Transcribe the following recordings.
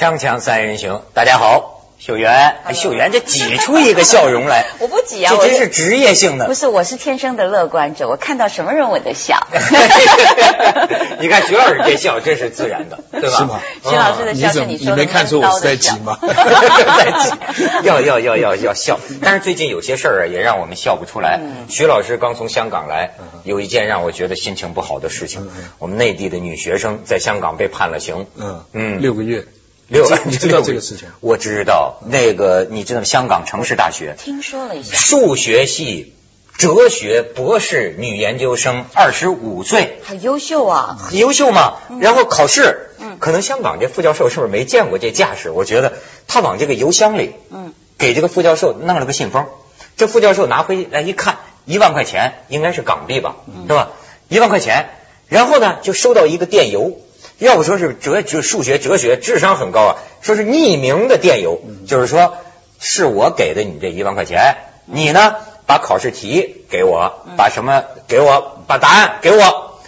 锵锵三人行，大家好，秀媛，哎，秀媛这挤出一个笑容来，我不挤啊，这真是职业性的。不是，我是天生的乐观者，我看到什么人我都笑。你看徐老师这笑，这是自然的，对吧？是吗？徐老师的笑是你说的没看出我是在挤吗？在挤，要要要要要笑。但是最近有些事儿啊，也让我们笑不出来。徐老师刚从香港来，有一件让我觉得心情不好的事情，我们内地的女学生在香港被判了刑。嗯嗯六个月。六，你知道这个事情？我知道，那个你知道香港城市大学听说了一下，数学系哲学博士女研究生，二十五岁，好优秀啊！很优秀嘛。然后考试，嗯可能香港这副教授是不是没见过这架势？我觉得他往这个邮箱里，嗯，给这个副教授弄了个信封，这副教授拿回来一看，一万块钱，应该是港币吧，嗯是吧？一万块钱，然后呢就收到一个电邮。要不说是哲哲数学哲学智商很高啊，说是匿名的电邮，就是说是我给的你这一万块钱，你呢把考试题给我，把什么给我，把答案给我。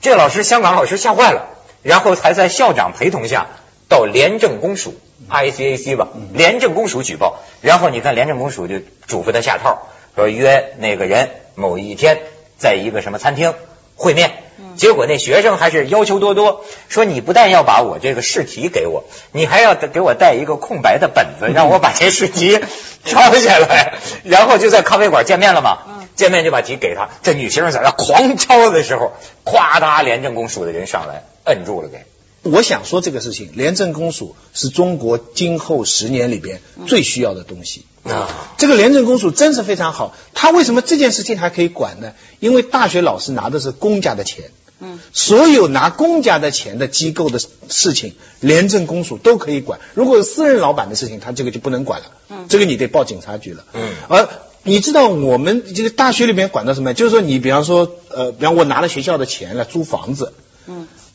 这老师香港老师吓坏了，然后才在校长陪同下到廉政公署 ICAC 吧，廉政公署举报，然后你看廉政公署就嘱咐他下套，说约那个人某一天在一个什么餐厅会面。结果那学生还是要求多多，说你不但要把我这个试题给我，你还要给我带一个空白的本子，让我把这试题 抄下来，然后就在咖啡馆见面了嘛。见面就把题给他，这女学生在那狂抄的时候，咵嗒，廉政公署的人上来摁住了给。我想说这个事情，廉政公署是中国今后十年里边最需要的东西。啊，这个廉政公署真是非常好。他为什么这件事情还可以管呢？因为大学老师拿的是公家的钱。嗯，所有拿公家的钱的机构的事情，廉政公署都可以管。如果是私人老板的事情，他这个就不能管了。嗯这个你得报警察局了。嗯而你知道我们这个大学里面管的什么？就是说你比方说，呃，比方我拿了学校的钱来租房子，嗯，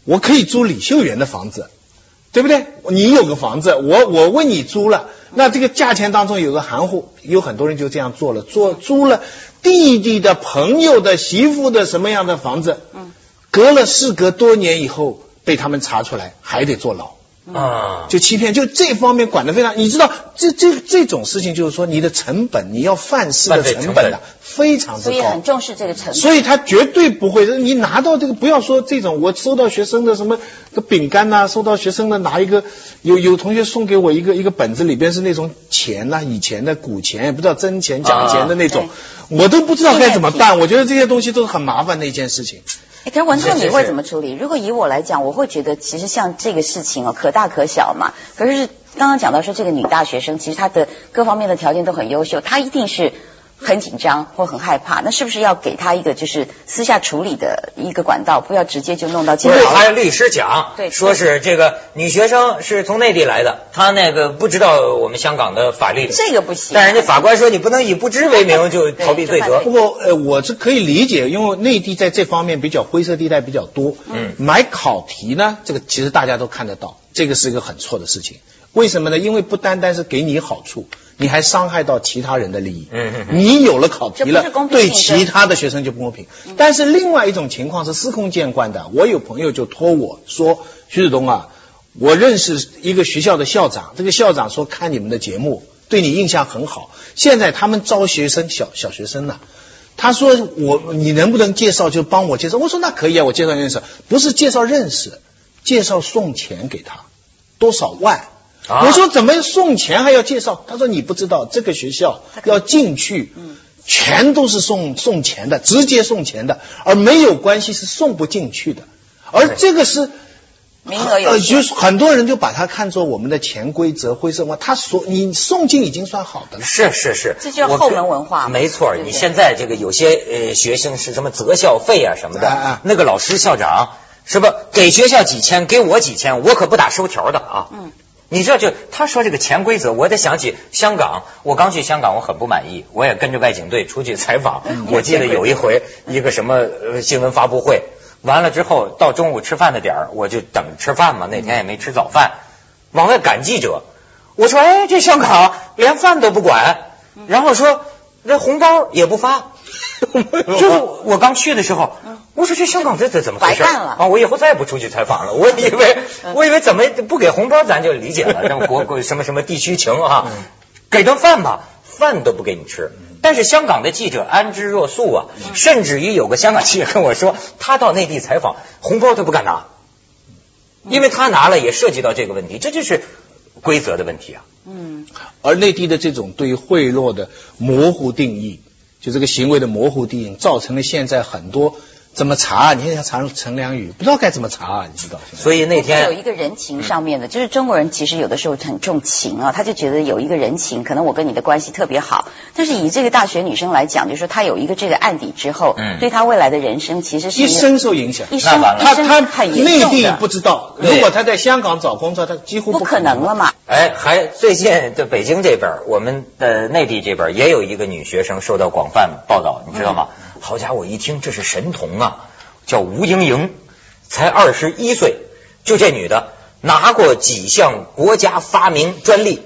我可以租李秀媛的房子，对不对？你有个房子，我我为你租了，那这个价钱当中有个含糊，有很多人就这样做了，做租了弟弟的朋友的媳妇的什么样的房子，嗯，隔了事隔多年以后被他们查出来，还得坐牢。啊，就欺骗，就这方面管得非常。你知道，这这这种事情，就是说你的成本，你要犯事的成本成本啊，非常之高所以很。重视这个成本。所以他绝对不会，你拿到这个，不要说这种，我收到学生的什么个饼干呐、收到学生的拿一个，有有同学送给我一个一个本子，里边是那种钱呐、以前的古钱，也不知道真钱假钱的那种，我都不知道该怎么办。我觉得这些东西都是很麻烦的一件事情。哎，可是文涛，你会怎么处理？如果以我来讲，我会觉得其实像这个事情啊，可大可小嘛。可是刚刚讲到说，这个女大学生其实她的各方面的条件都很优秀，她一定是很紧张或很害怕。那是不是要给他一个就是私下处理的一个管道，不要直接就弄到不是，监牢？还有律师讲，对说是这个女学生是从内地来的，她那个不知道我们香港的法律，这个不行。但人家法官说你不能以不知为名就逃避罪责。不过呃，我是可以理解，因为内地在这方面比较灰色地带比较多。嗯买考题呢，这个其实大家都看得到，这个是一个很错的事情。为什么呢？因为不单单是给你好处，你还伤害到其他人的利益。嗯嗯嗯你有了考题了对其他的学生就不公平。但是另外一种情况是司空见惯的，我有朋友就托我说，徐子东啊，我认识一个学校的校长，这个校长说看你们的节目对你印象很好，现在他们招学生小小学生呢、他说我你能不能介绍就帮我介绍？我说那可以啊，我介绍认识，不是介绍认识，介绍送钱给他，多少万？啊我说怎么送钱还要介绍？他说你不知道这个学校要进去，全都是送送钱的，直接送钱的，而没有关系是送不进去的，而这个是。名额有呃，就是很多人就把它看作我们的潜规则、灰色文化。他所你送进已经算好的了。是是是，这叫我后门文化没错，对对你现在这个有些呃学生是什么择校费啊什么的，那个老师校长是不给学校几千，给我几千，我可不打收条的啊。嗯。你知道，就他说这个潜规则，我得想起香港。我刚去香港，我很不满意，我也跟着外景队出去采访。我记得有一回，一个什么呃新闻发布会，完了之后到中午吃饭的点儿，我就等吃饭嘛。那天也没吃早饭，往外赶记者。我说，哎，这香港连饭都不管，然后说这红包也不发。就是我刚去的时候，我我说这香港这这怎么回事白干了啊？我以后再也不出去采访了。我以为我以为怎么不给红包咱就理解了，什么国国什么什么地区情啊，给顿饭吧，饭都不给你吃。但是香港的记者安之若素啊，甚至于有个香港记者跟我说，他到内地采访，红包他不敢拿，因为他拿了也涉及到这个问题，这就是规则的问题啊。嗯，而内地的这种对于贿赂的模糊定义，就这个行为的模糊定义，造成了现在很多怎么查啊？你看像查陈良宇，不知道该怎么查啊，你知道？所以那天有一个人情上面的，就是中国人其实有的时候很重情啊，他就觉得有一个人情，可能我跟你的关系特别好，但是以这个大学女生来讲，就是说她有一个这个案底之后，嗯对她未来的人生其实是一生受影响。一生那完了一生他他很严内地不知道，如果她在香港找工作，她几乎不可能了嘛。哎，还最近在北京这边，我们的内地这边也有一个女学生受到广泛报道，你知道吗？好家伙，一听这是神童啊，叫吴莹莹，才二十一岁，就这女的拿过几项国家发明专利，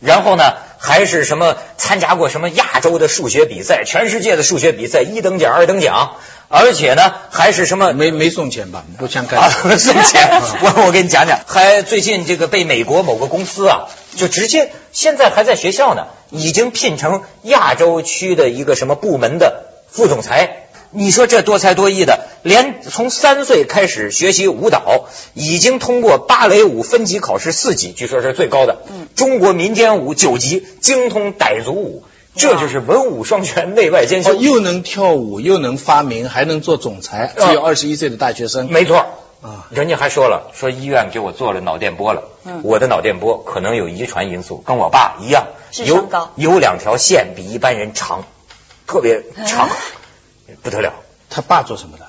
然后呢还是什么参加过什么亚洲的数学比赛，全世界的数学比赛一等奖、二等奖，而且呢还是什么没没送钱吧？不像啊，干。送钱，我我给你讲讲，还最近这个被美国某个公司啊，就直接现在还在学校呢，已经聘成亚洲区的一个什么部门的副总裁。你说这多才多艺的，连从三岁开始学习舞蹈，已经通过芭蕾舞分级考试四级，据说是最高的。嗯中国民间舞九级，精通傣族舞，这就是文武双全，内外兼修。哦，又能跳舞，又能发明，还能做总裁，只有二十一岁的大学生。没错啊人家还说了，说医院给我做了脑电波了，嗯我的脑电波可能有遗传因素，跟我爸一样，有智商高有两条线比一般人长，特别长，啊 不得了。他爸做什么的？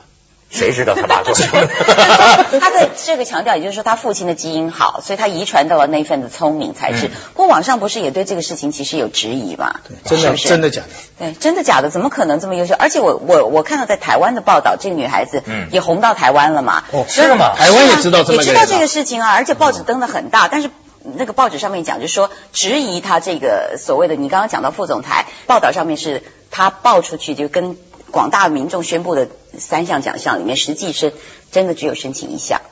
谁知道他爸 做什么？他的这个强调，也就是说他父亲的基因好，所以他遗传到了那份的聪明才智。嗯不过网上不是也对这个事情其实有质疑嘛？真的真的假的？对，真的假的？怎么可能这么优秀？而且我我我看到在台湾的报道，这个女孩子嗯也红到台湾了嘛？哦是吗台湾也知道也知道这个事情啊，而且报纸登的很大，但是。那个报纸上面讲，就是说质疑他这个所谓的，你刚刚讲到副总裁，报道上面是他报出去就跟广大民众宣布的三项奖项里面，实际是真的只有申请一项。啊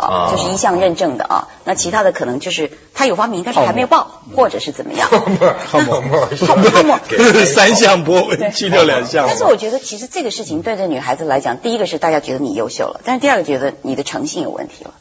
啊，就是一项认证的啊，那其他的可能就是他有发明，但是还没有报，或者是怎么样。泡沫泡沫泡沫泡沫三项博文，去掉两项。但是我觉得，其实这个事情对这女孩子来讲，第一个是大家觉得你优秀了，但是第二个觉得你的诚信有问题了，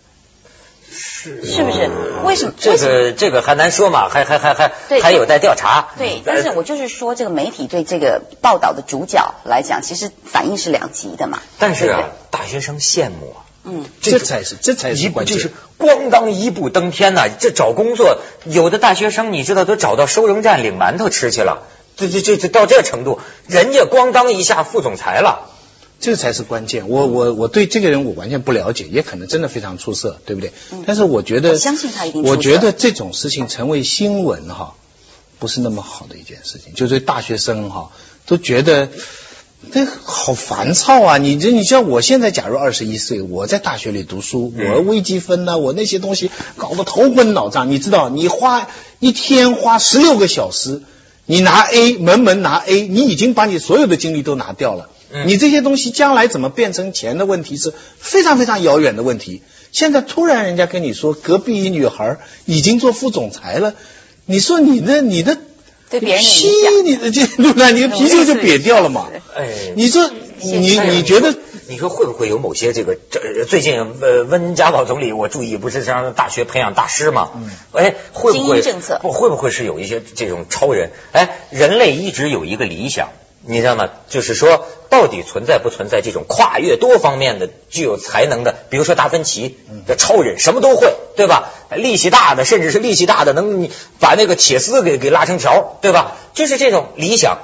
是是不是？为什么？这个这个还难说嘛，还还还还还有待调查。对，但是我就是说，这个媒体对这个报道的主角来讲，其实反应是两极的嘛。但是啊大学生羡慕啊。嗯，这才是这才是关键。就是咣当一步登天呐、这找工作，有的大学生你知道都找到收容站领馒头吃去了，这这这这到这程度，人家咣当一下副总裁了。这才是关键。我我我对这个人我完全不了解，也可能真的非常出色，对不对？嗯但是我觉得，我相信他一定出色我觉得这种事情成为新闻哈，不是那么好的一件事情。就是大学生哈都觉得。这好烦躁啊！你这，你像我现在，假如二十一岁，我在大学里读书，嗯我微积分呐、我那些东西搞得头昏脑胀。你知道，你花一天花十六个小时，你拿 A，门门拿 A，你已经把你所有的精力都拿掉了。嗯你这些东西将来怎么变成钱的问题是非常非常遥远的问题。现在突然人家跟你说，隔壁一女孩已经做副总裁了，你说你那你的对别人的皮影响，你的这对不对？你的皮就就瘪掉了嘛。哎，你说你你觉得你说会不会有某些这个这最近呃温家宝总理我注意不是让大学培养大师吗？嗯哎，会不精会政策不会不会是有一些这种超人？哎，人类一直有一个理想。你知道吗？就是说，到底存在不存在这种跨越多方面的、具有才能的？比如说达芬奇，的超人什么都会，对吧？力气大的，甚至是力气大的，能你把那个铁丝给给拉成条，对吧？就是这种理想。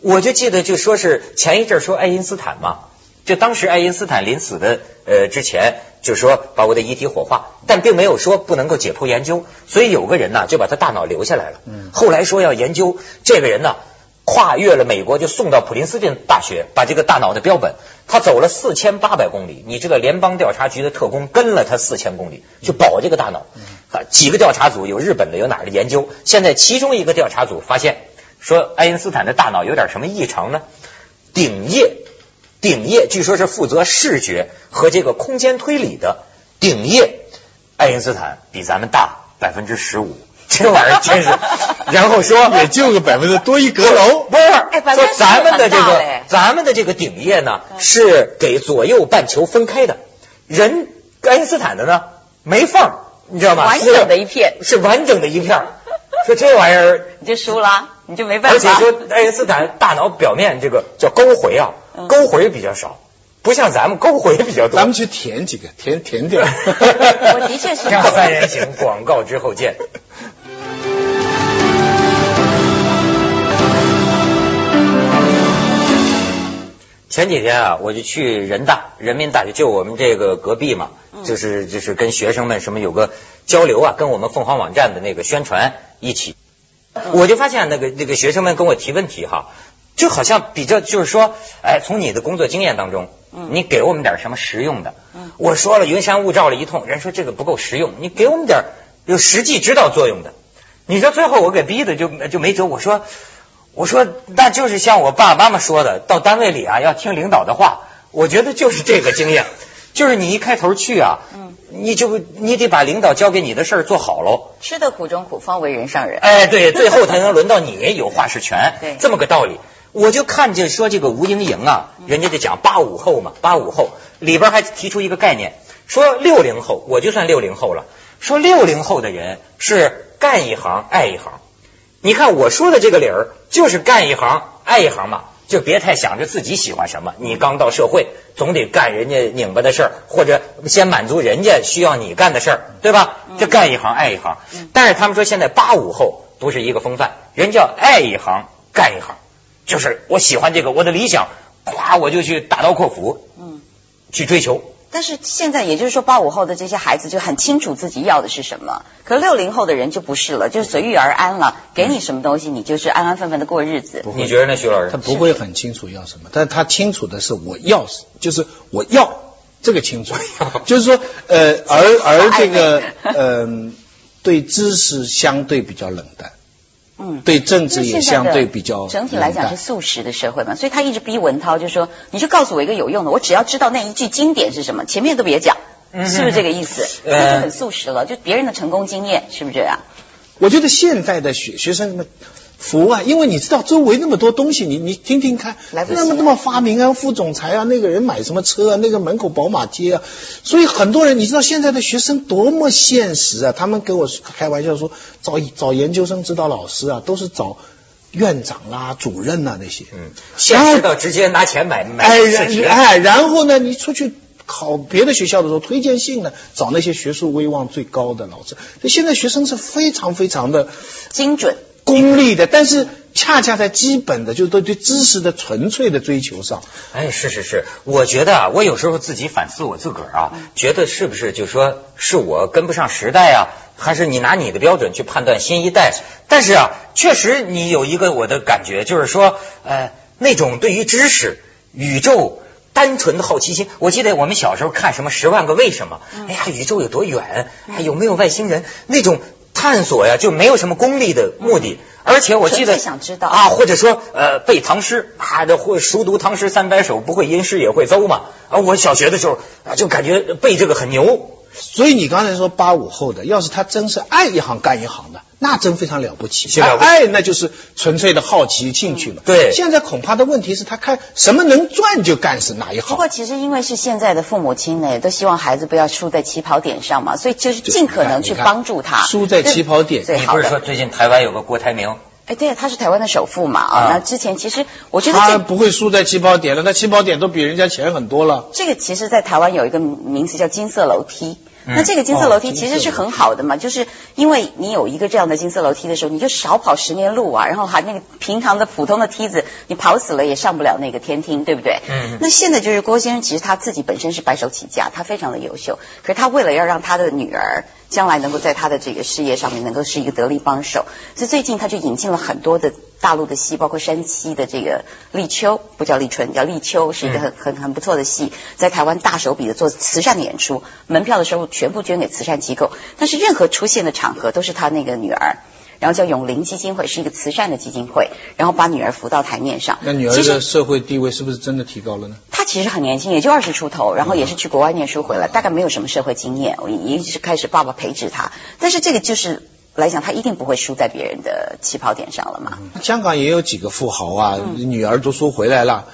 我就记得就说是前一阵说爱因斯坦嘛，就当时爱因斯坦临死的呃之前，就说把我的遗体火化，但并没有说不能够解剖研究，所以有个人呢就把他大脑留下来了。后来说要研究这个人呢。跨越了美国，就送到普林斯顿大学，把这个大脑的标本，他走了四千八百公里。你这个联邦调查局的特工跟了他四千公里，去保这个大脑。啊，几个调查组有日本的，有哪儿的研究。现在其中一个调查组发现，说爱因斯坦的大脑有点什么异常呢？顶叶顶叶据说是负责视觉和这个空间推理的顶叶，爱因斯坦比咱们大百分之十五。这玩意儿真是，然后说 也就个百分之多一阁楼，不是，说咱们的这个哎咱们的这个顶叶呢是给左右半球分开的，人爱因斯坦的呢没缝儿，你知道吗？完整的一片是完整的一片。说这玩意儿，你就输了，你就没办法而且法。说爱因斯坦大脑表面这个叫沟回啊，嗯沟回比较少，不像咱们沟回比较多。咱们去填几个，填填掉。我的确是让三人行，广告之后见。前几天啊，我就去人大人民大学，就我们这个隔壁嘛，就是就是跟学生们什么有个交流啊，跟我们凤凰网站的那个宣传一起，我就发现那个那个学生们跟我提问题哈，就好像比较就是说，哎，从你的工作经验当中，你给我们点什么实用的？我说了云山雾罩了一通，人说这个不够实用，你给我们点有实际指导作用的。你知道最后我给逼的就就没辙，我说我说那就是像我爸爸妈妈说的，到单位里啊要听领导的话，我觉得就是这个经验，就是你一开头去啊，你就你得把领导交给你的事儿做好喽。吃得苦中苦，方为人上人。哎，对，最后才能轮到你有话事权，对这么个道理。我就看见说这个吴英莹啊，人家就讲八五后嘛，八五后里边还提出一个概念，说六零后，我就算六零后了，说六零后的人是干一行爱一行。你看我说的这个理儿，就是干一行爱一行嘛，就别太想着自己喜欢什么。你刚到社会，总得干人家拧巴的事儿，或者先满足人家需要你干的事儿，对吧？这干一行爱一行。但是他们说现在八五后不是一个风范，人叫爱一行干一行，就是我喜欢这个，我的理想，咵我就去大刀阔斧，嗯，去追求。但是现在也就是说，八五后的这些孩子就很清楚自己要的是什么，可六零后的人就不是了，就是随遇而安了，给你什么东西，你就是安安分分的过日子。你觉得呢，徐老师？他？不会很清楚要什么，但他清楚的是我要，就是我要这个清楚，就是说，呃，而而这个，嗯、对知识相对比较冷淡，嗯，对政治也相对比较整体来讲是素食的社会嘛，所以他一直逼文涛就说，你就告诉我一个有用的，我只要知道那一句经典是什么，前面都别讲，嗯是不是这个意思？呃那就很素食了，就别人的成功经验，是不是这样？我觉得现在的学学生们服啊，因为你知道周围那么多东西，你你听听看，那么那么发明啊，副总裁啊，那个人买什么车啊，那个门口宝马街啊，所以很多人你知道现在的学生多么现实啊，他们跟我开玩笑说，找找研究生指导老师啊，都是找院长啦、主任呐、那些，嗯，现实到直接拿钱买买哎，试题然哎，然后呢，你出去考别的学校的时候，推荐信呢，找那些学术威望最高的老师。所以现在学生是非常非常的精准。功利的，但是恰恰在基本的，就是对对知识的纯粹的追求上，哎，是是是，我觉得啊，我有时候自己反思我自个儿啊，觉得是不是就说是我跟不上时代啊，还是你拿你的标准去判断新一代？但是啊，确实你有一个我的感觉，就是说，呃，那种对于知识、宇宙。单纯的好奇心，我记得我们小时候看什么《十万个为什么》，哎呀，宇宙有多远？哎，有没有外星人？那种探索呀，就没有什么功利的目的。而且我记得想知道啊，或者说呃背唐诗啊，这或熟读唐诗三百首，不会吟诗也会邹嘛。啊，我小学的时候啊，就感觉背这个很牛。所以你刚才说八五后的，要是他真是爱一行干一行的，那真非常了不起。是了不起他爱那就是纯粹的好奇兴趣嘛。对现在恐怕的问题是他看什么能赚就干是哪一行不过。其实因为是现在的父母亲呢，都希望孩子不要输在起跑点上嘛，所以就是尽可能去帮助他。输在起跑点你不是说。最近台湾有个郭台铭？哎，对，他是台湾的首富嘛啊。啊那之前其实我觉得他不会输在起跑点了，那起跑点都比人家钱很多了。这个其实，在台湾有一个名词叫金色楼梯。嗯。那这个金色楼梯哦其实是很好的嘛，就是因为你有一个这样的金色楼梯的时候，你就少跑十年路啊，然后还那个平常的普通的梯子，你跑死了也上不了那个天厅，对不对？嗯。那现在就是郭先生，其实他自己本身是白手起家，他非常的优秀，可是他为了要让他的女儿将来能够在他的这个事业上面能够是一个得力帮手，所以最近他就引进了很多的大陆的戏，包括山西的这个立秋，不叫立春，叫立秋，是一个很很很不错的戏，在台湾大手笔的做慈善的演出，门票的收入全部捐给慈善机构，但是任何出现的场合都是他那个女儿。然后叫永龄基金会，是一个慈善的基金会，然后把女儿扶到台面上。那女儿的社会地位是不是真的提高了呢？她其实很年轻，也就二十出头，然后也是去国外念书回来，大概没有什么社会经验，我一直开始爸爸培植她，但是这个就是来讲，他一定不会输在别人的起跑点上了嘛。香港也有几个富豪啊，嗯女儿读书回来了，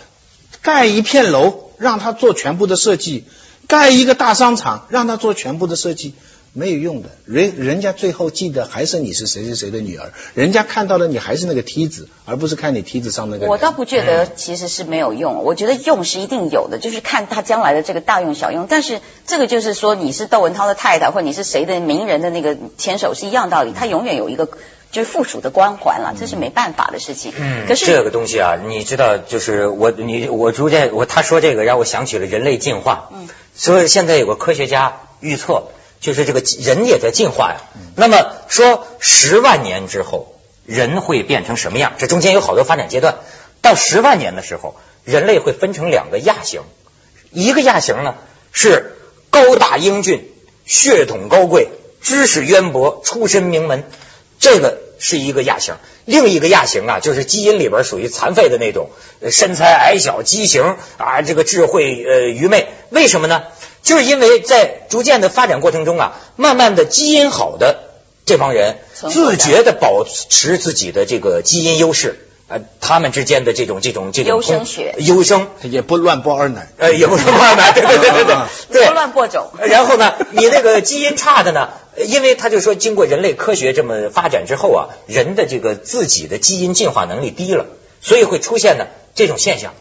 盖一片楼让他做全部的设计，盖一个大商场让他做全部的设计。没有用的，人人家最后记得还是你是谁谁谁的女儿，人家看到了你还是那个梯子，而不是看你梯子上那个。我倒不觉得其实是没有用，我觉得用是一定有的，就是看他将来的这个大用小用。但是这个就是说你是窦文涛的太太，或者你是谁的名人的那个牵手是一样道理，他永远有一个就是附属的光环了，这是没办法的事情。嗯，可是这个东西啊，你知道，就是我你我逐渐我他说这个让我想起了人类进化。嗯，所以现在有个科学家预测，就是这个人也在进化呀。那么说十万年之后人会变成什么样？这中间有好多发展阶段。到十万年的时候，人类会分成两个亚型，一个亚型呢是高大英俊、血统高贵、知识渊博、出身名门，这个是一个亚型。另一个亚型啊，就是基因里边属于残废的那种，呃身材矮小、畸形啊，这个智慧呃愚昧。为什么呢？就是因为在逐渐的发展过程中啊，慢慢的基因好的这帮人自觉的保持自己的这个基因优势。呃，他们之间的这种这种这种优生学优生，也不乱播二奶。呃，也不是乱买，对对对对对对，不乱播种然后呢，你那个基因差的呢，呃因为他就说，经过人类科学这么发展之后啊，人的这个自己的基因进化能力低了，所以会出现呢这种现象。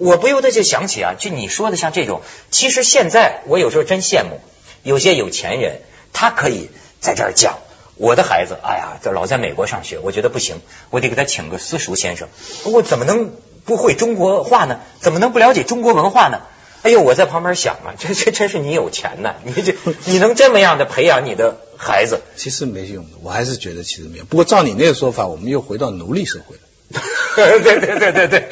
我不由得就想起啊，就你说的像这种，其实现在我有时候真羡慕有些有钱人，他可以在这儿讲。我的孩子，哎呀，这老在美国上学，我觉得不行，我得给他请个私塾先生。我怎么能不会中国话呢？怎么能不了解中国文化呢？哎呦，我在旁边想啊，这这真是你有钱呐！你这你能这么样的培养你的孩子？其实没用的，我还是觉得其实没有。不过照你那个说法，我们又回到奴隶社会了。对对对对对，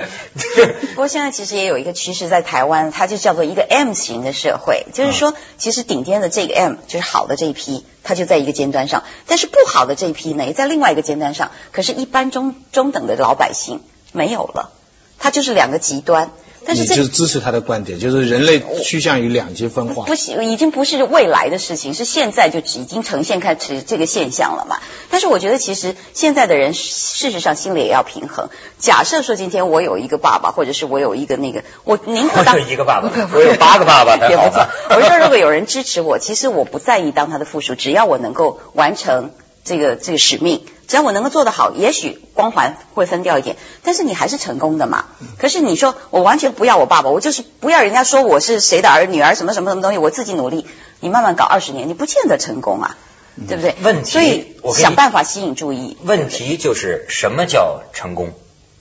不过现在其实也有一个趋势在台湾，它就叫做一个 M 型的社会，就是说，其实顶尖的这个 M 就是好的这一批，它就在一个尖端上，但是不好的这一批呢，也在另外一个尖端上。可是，一般中中等的老百姓没有了，它就是两个极端。但是你这就是支持他的观点，就是人类趋向于两极分化。不是，已经不是未来的事情，是现在就已经呈现开始这个现象了嘛。但是我觉得，其实现在的人事实上心里也要平衡。假设说今天我有一个爸爸，或者是我有一个那个，我宁可当我有一个爸爸我有八个爸爸还也不。我说，如果有人支持我，其实我不在意当他的附属，只要我能够完成这个这个使命，只要我能够做得好，也许光环会分掉一点，但是你还是成功的嘛。可是你说我完全不要我爸爸，我就是不要人家说我是谁的儿女儿什么什么什么东西，我自己努力，你慢慢搞二十年，你不见得成功啊，对不对？问题所以想办法吸引注意。问题就是什么叫成功？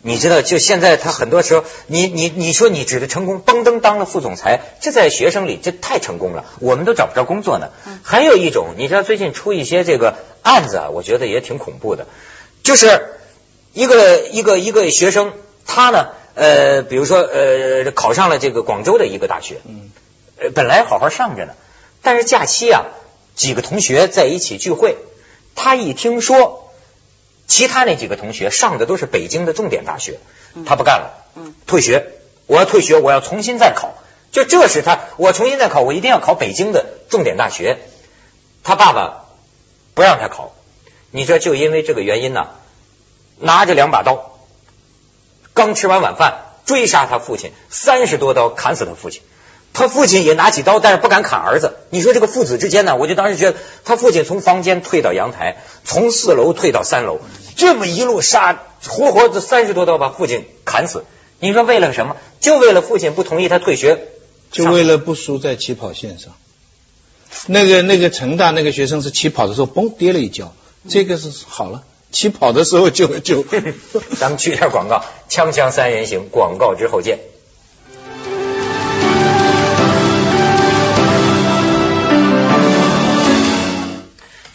你知道，就现在他很多时候，你你你说你指的成功，嘣噔当了副总裁，这在学生里这太成功了，我们都找不着工作呢。还有一种，你知道最近出一些这个案子啊，我觉得也挺恐怖的，就是一个一个一个学生，他呢，呃，比如说呃，考上了这个广州的一个大学，嗯，呃，本来好好上着呢，但是假期啊，几个同学在一起聚会，他一听说其他那几个同学上的都是北京的重点大学，他不干了，嗯，退学，我要退学，我要重新再考，就这是他，我重新再考，我一定要考北京的重点大学。他爸爸不让他考，你说就因为这个原因呢，拿着两把刀，刚吃完晚饭追杀他父亲，三十多刀砍死他父亲。他父亲也拿起刀，但是不敢砍儿子。你说这个父子之间呢？我就当时觉得，他父亲从房间退到阳台，从四楼退到三楼，这么一路杀，活活的三十多刀把父亲砍死。你说为了什么？就为了父亲不同意他退学，就为了不输在起跑线上。那个那个成大那个学生是起跑的时候嘣跌了一跤，这个是好了，起跑的时候就就。咱们去一下广告，锵锵三人行，广告之后见。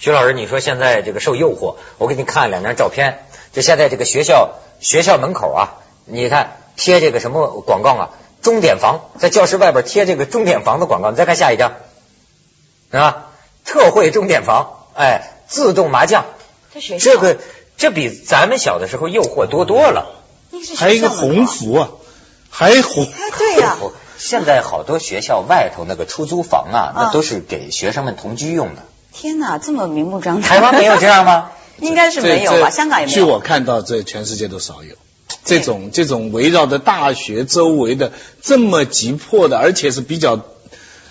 徐老师，你说现在这个受诱惑，我给你看两张照片。就现在这个学校学校门口啊，你看贴这个什么广告啊？钟点房，在教室外边贴这个钟点房的广告。你再看下一张，是吧？特惠钟点房，哎，自动麻将，这学校这个这比咱们小的时候诱惑多多了。还有一个鸿福啊，还鸿。对呀。现在好多学校外头那个出租房啊，那都是给学生们同居用的。天哪，这么明目张胆！台湾没有这样吗？应该是没有吧，香港也没有。据我看到，这全世界都少有。这种这种围绕着大学周围的这么急迫的，而且是比较，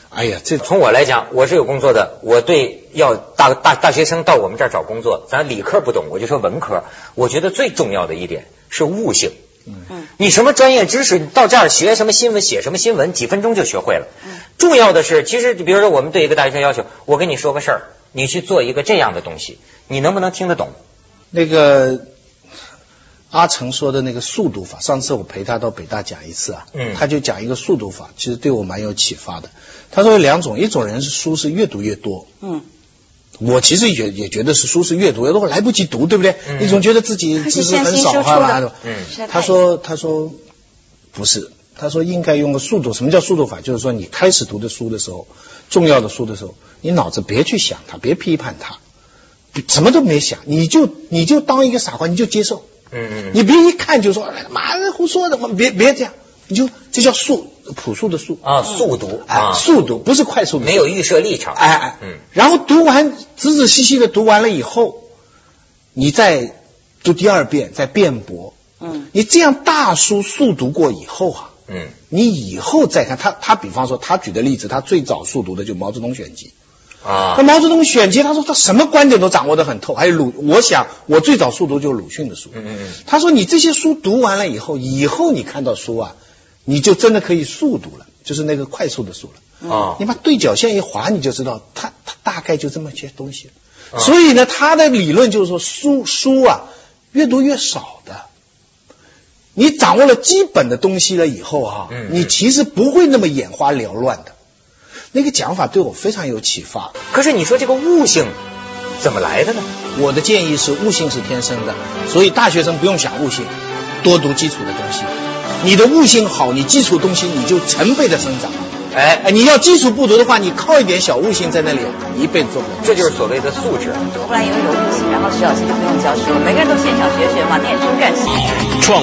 哎呀，这从我来讲，我是有工作的，我对要大大大学生到我们这儿找工作，咱理科不懂，我就说文科。我觉得最重要的一点是悟性。嗯，你什么专业知识，你到这儿学什么新闻，写什么新闻，几分钟就学会了。嗯，重要的是，其实比如说我们对一个大学生要求，我跟你说个事儿，你去做一个这样的东西，你能不能听得懂？那个阿成说的那个速读法，上次我陪他到北大讲一次啊，嗯，他就讲一个速读法，其实对我蛮有启发的。他说有两种，一种人是书是越读越多，嗯。我其实也也觉得是书是阅读，有时候来不及读，对不对？你总觉得自己知识很少哈。嗯，他说他说不是，他说应该用个速度。什么叫速度法？就是说你开始读的书的时候，重要的书的时候，你脑子别去想它，别批判它，什么都没想，你就你就当一个傻瓜，你就接受。嗯嗯。你别一看就说妈的胡说的，别别这样，你就这叫速。朴素的素。啊，速读啊，速读不是快速，没有预设立场，哎哎，嗯，然后读完仔仔细细的读完了以后，你再读第二遍，再辩驳，嗯，你这样大书速读过以后啊，嗯，你以后再看他，他比方说他举的例子，他最早速读的就《毛泽东选集》啊，那《毛泽东选集》他说他什么观点都掌握的很透，还有鲁，我想我最早速读就是鲁迅的书，嗯嗯嗯，他说你这些书读完了以后，以后你看到书啊。你就真的可以速读了，就是那个快速的速了啊！你把对角线一划，你就知道它它大概就这么些东西。所以呢，他的理论就是说，书书啊，越读越少的。你掌握了基本的东西了以后哈，你其实不会那么眼花缭乱的。那个讲法对我非常有启发。可是你说这个悟性怎么来的呢？我的建议是，悟性是天生的，所以大学生不用想悟性，多读基础的东西。你的悟性好，你基础东西你就成倍的生长。哎哎，你要基础不足的话，你靠一点小悟性在那里，一辈子做不了。这就是所谓的素质。突然有一种悟性，然后徐老师就不用教书，每个人都现场学学嘛，念书干什么？创。